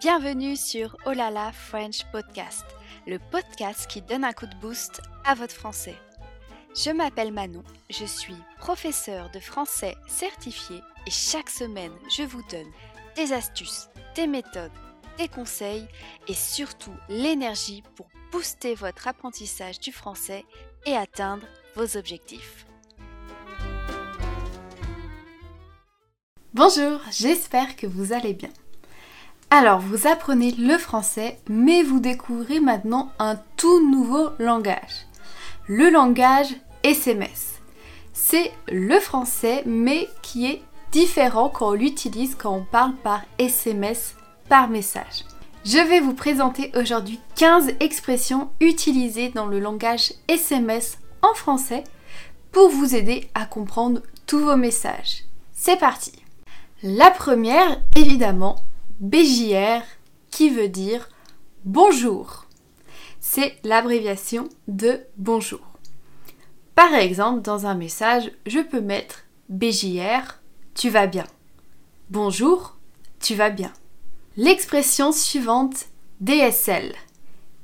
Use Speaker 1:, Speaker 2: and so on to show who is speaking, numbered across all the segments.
Speaker 1: Bienvenue sur Olala French Podcast, le podcast qui donne un coup de boost à votre français. Je m'appelle Manon, je suis professeure de français certifié et chaque semaine je vous donne des astuces, des méthodes, des conseils et surtout l'énergie pour booster votre apprentissage du français et atteindre vos objectifs. Bonjour, j'espère que vous allez bien. Alors, vous apprenez le français, mais vous découvrez maintenant un tout nouveau langage. Le langage SMS. C'est le français, mais qui est différent quand on l'utilise quand on parle par SMS, par message. Je vais vous présenter aujourd'hui 15 expressions utilisées dans le langage SMS en français pour vous aider à comprendre tous vos messages. C'est parti La première, évidemment, BJR qui veut dire bonjour. C'est l'abréviation de bonjour. Par exemple, dans un message, je peux mettre BJR, tu vas bien. Bonjour, tu vas bien. L'expression suivante, DSL,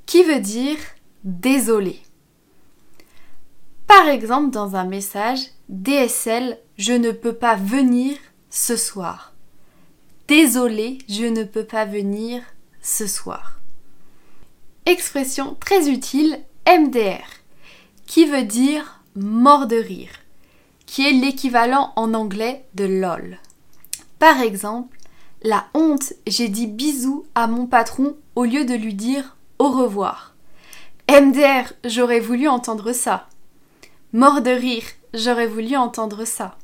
Speaker 1: qui veut dire désolé. Par exemple, dans un message, DSL, je ne peux pas venir ce soir. Désolé, je ne peux pas venir ce soir. Expression très utile MDR, qui veut dire mort de rire, qui est l'équivalent en anglais de LOL. Par exemple, la honte, j'ai dit bisous à mon patron au lieu de lui dire au revoir. MDR, j'aurais voulu entendre ça. Mort de rire, j'aurais voulu entendre ça.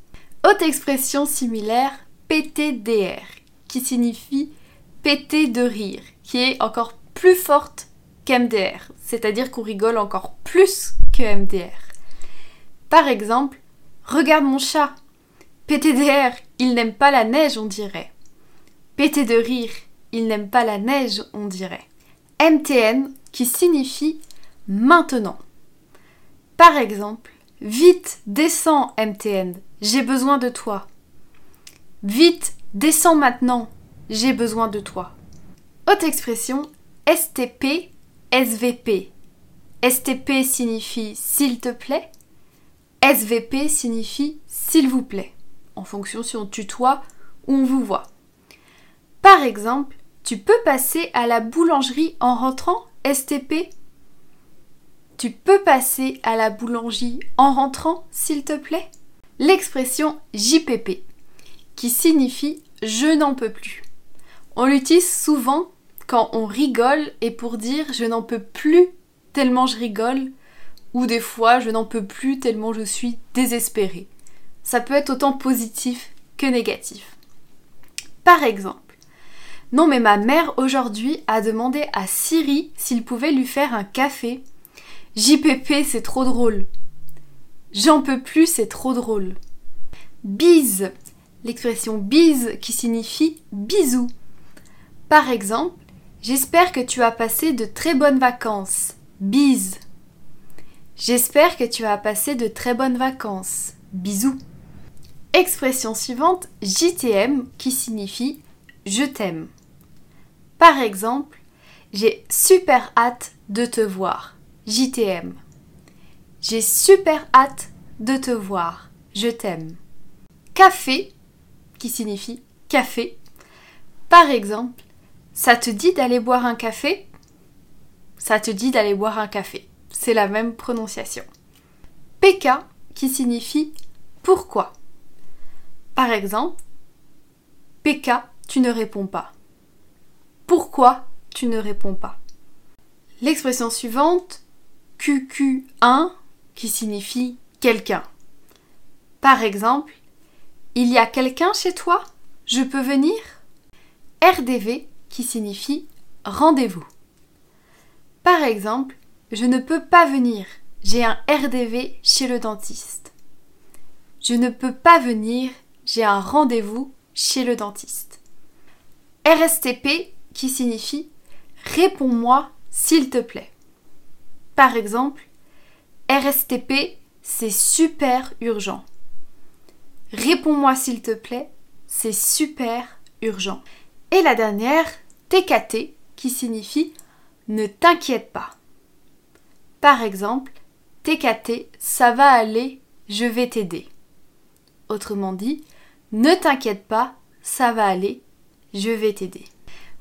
Speaker 1: Autre expression similaire, PTDR, qui signifie péter de rire, qui est encore plus forte qu'MDR, c'est-à-dire qu'on rigole encore plus que MDR. Par exemple, regarde mon chat. PTDR, il n'aime pas la neige, on dirait. Péter de rire, il n'aime pas la neige, on dirait. MTN, qui signifie maintenant. Par exemple, vite, descends MTN, j'ai besoin de toi. Vite, Descends maintenant, j'ai besoin de toi. Autre expression, STP, SVP. STP signifie s'il te plaît. SVP signifie s'il vous plaît, en fonction si on tutoie ou on vous voit. Par exemple, tu peux passer à la boulangerie en rentrant, STP Tu peux passer à la boulangerie en rentrant, s'il te plaît? L'expression JPP qui signifie je n'en peux plus. On l'utilise souvent quand on rigole et pour dire je n'en peux plus tellement je rigole ou des fois je n'en peux plus tellement je suis désespérée. Ça peut être autant positif que négatif. Par exemple, non mais ma mère aujourd'hui a demandé à Siri s'il pouvait lui faire un café. JPP c'est trop drôle. J'en peux plus c'est trop drôle. Bise l'expression bise qui signifie bisous. Par exemple, j'espère que tu as passé de très bonnes vacances. Bise. J'espère que tu as passé de très bonnes vacances. Bisous. Expression suivante, JTM qui signifie je t'aime. Par exemple, j'ai super hâte de te voir. JTM. J'ai super hâte de te voir. Je t'aime. Café qui signifie café. Par exemple, ça te dit d'aller boire un café? Ça te dit d'aller boire un café. C'est la même prononciation. PK qui signifie pourquoi? Par exemple, PK, tu ne réponds pas. Pourquoi tu ne réponds pas? L'expression suivante, QQ1, qui signifie quelqu'un. Par exemple, il y a quelqu'un chez toi? Je peux venir? RDV qui signifie rendez-vous. Par exemple, je ne peux pas venir, j'ai un RDV chez le dentiste. Je ne peux pas venir, j'ai un rendez-vous chez le dentiste. RSTP qui signifie réponds-moi s'il te plaît. Par exemple, RSTP, c'est super urgent. Réponds-moi s'il te plaît, c'est super urgent. Et la dernière, TKT qui signifie ne t'inquiète pas. Par exemple, TKT, ça va aller, je vais t'aider. Autrement dit, ne t'inquiète pas, ça va aller, je vais t'aider.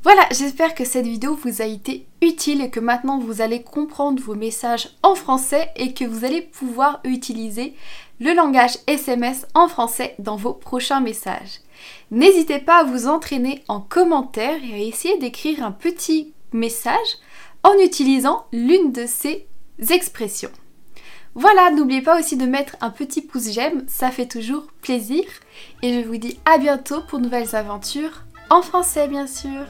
Speaker 1: Voilà, j'espère que cette vidéo vous a été utile et que maintenant vous allez comprendre vos messages en français et que vous allez pouvoir utiliser le langage SMS en français dans vos prochains messages. N'hésitez pas à vous entraîner en commentaire et à essayer d'écrire un petit message en utilisant l'une de ces expressions. Voilà, n'oubliez pas aussi de mettre un petit pouce j'aime, ça fait toujours plaisir. Et je vous dis à bientôt pour nouvelles aventures, en français bien sûr.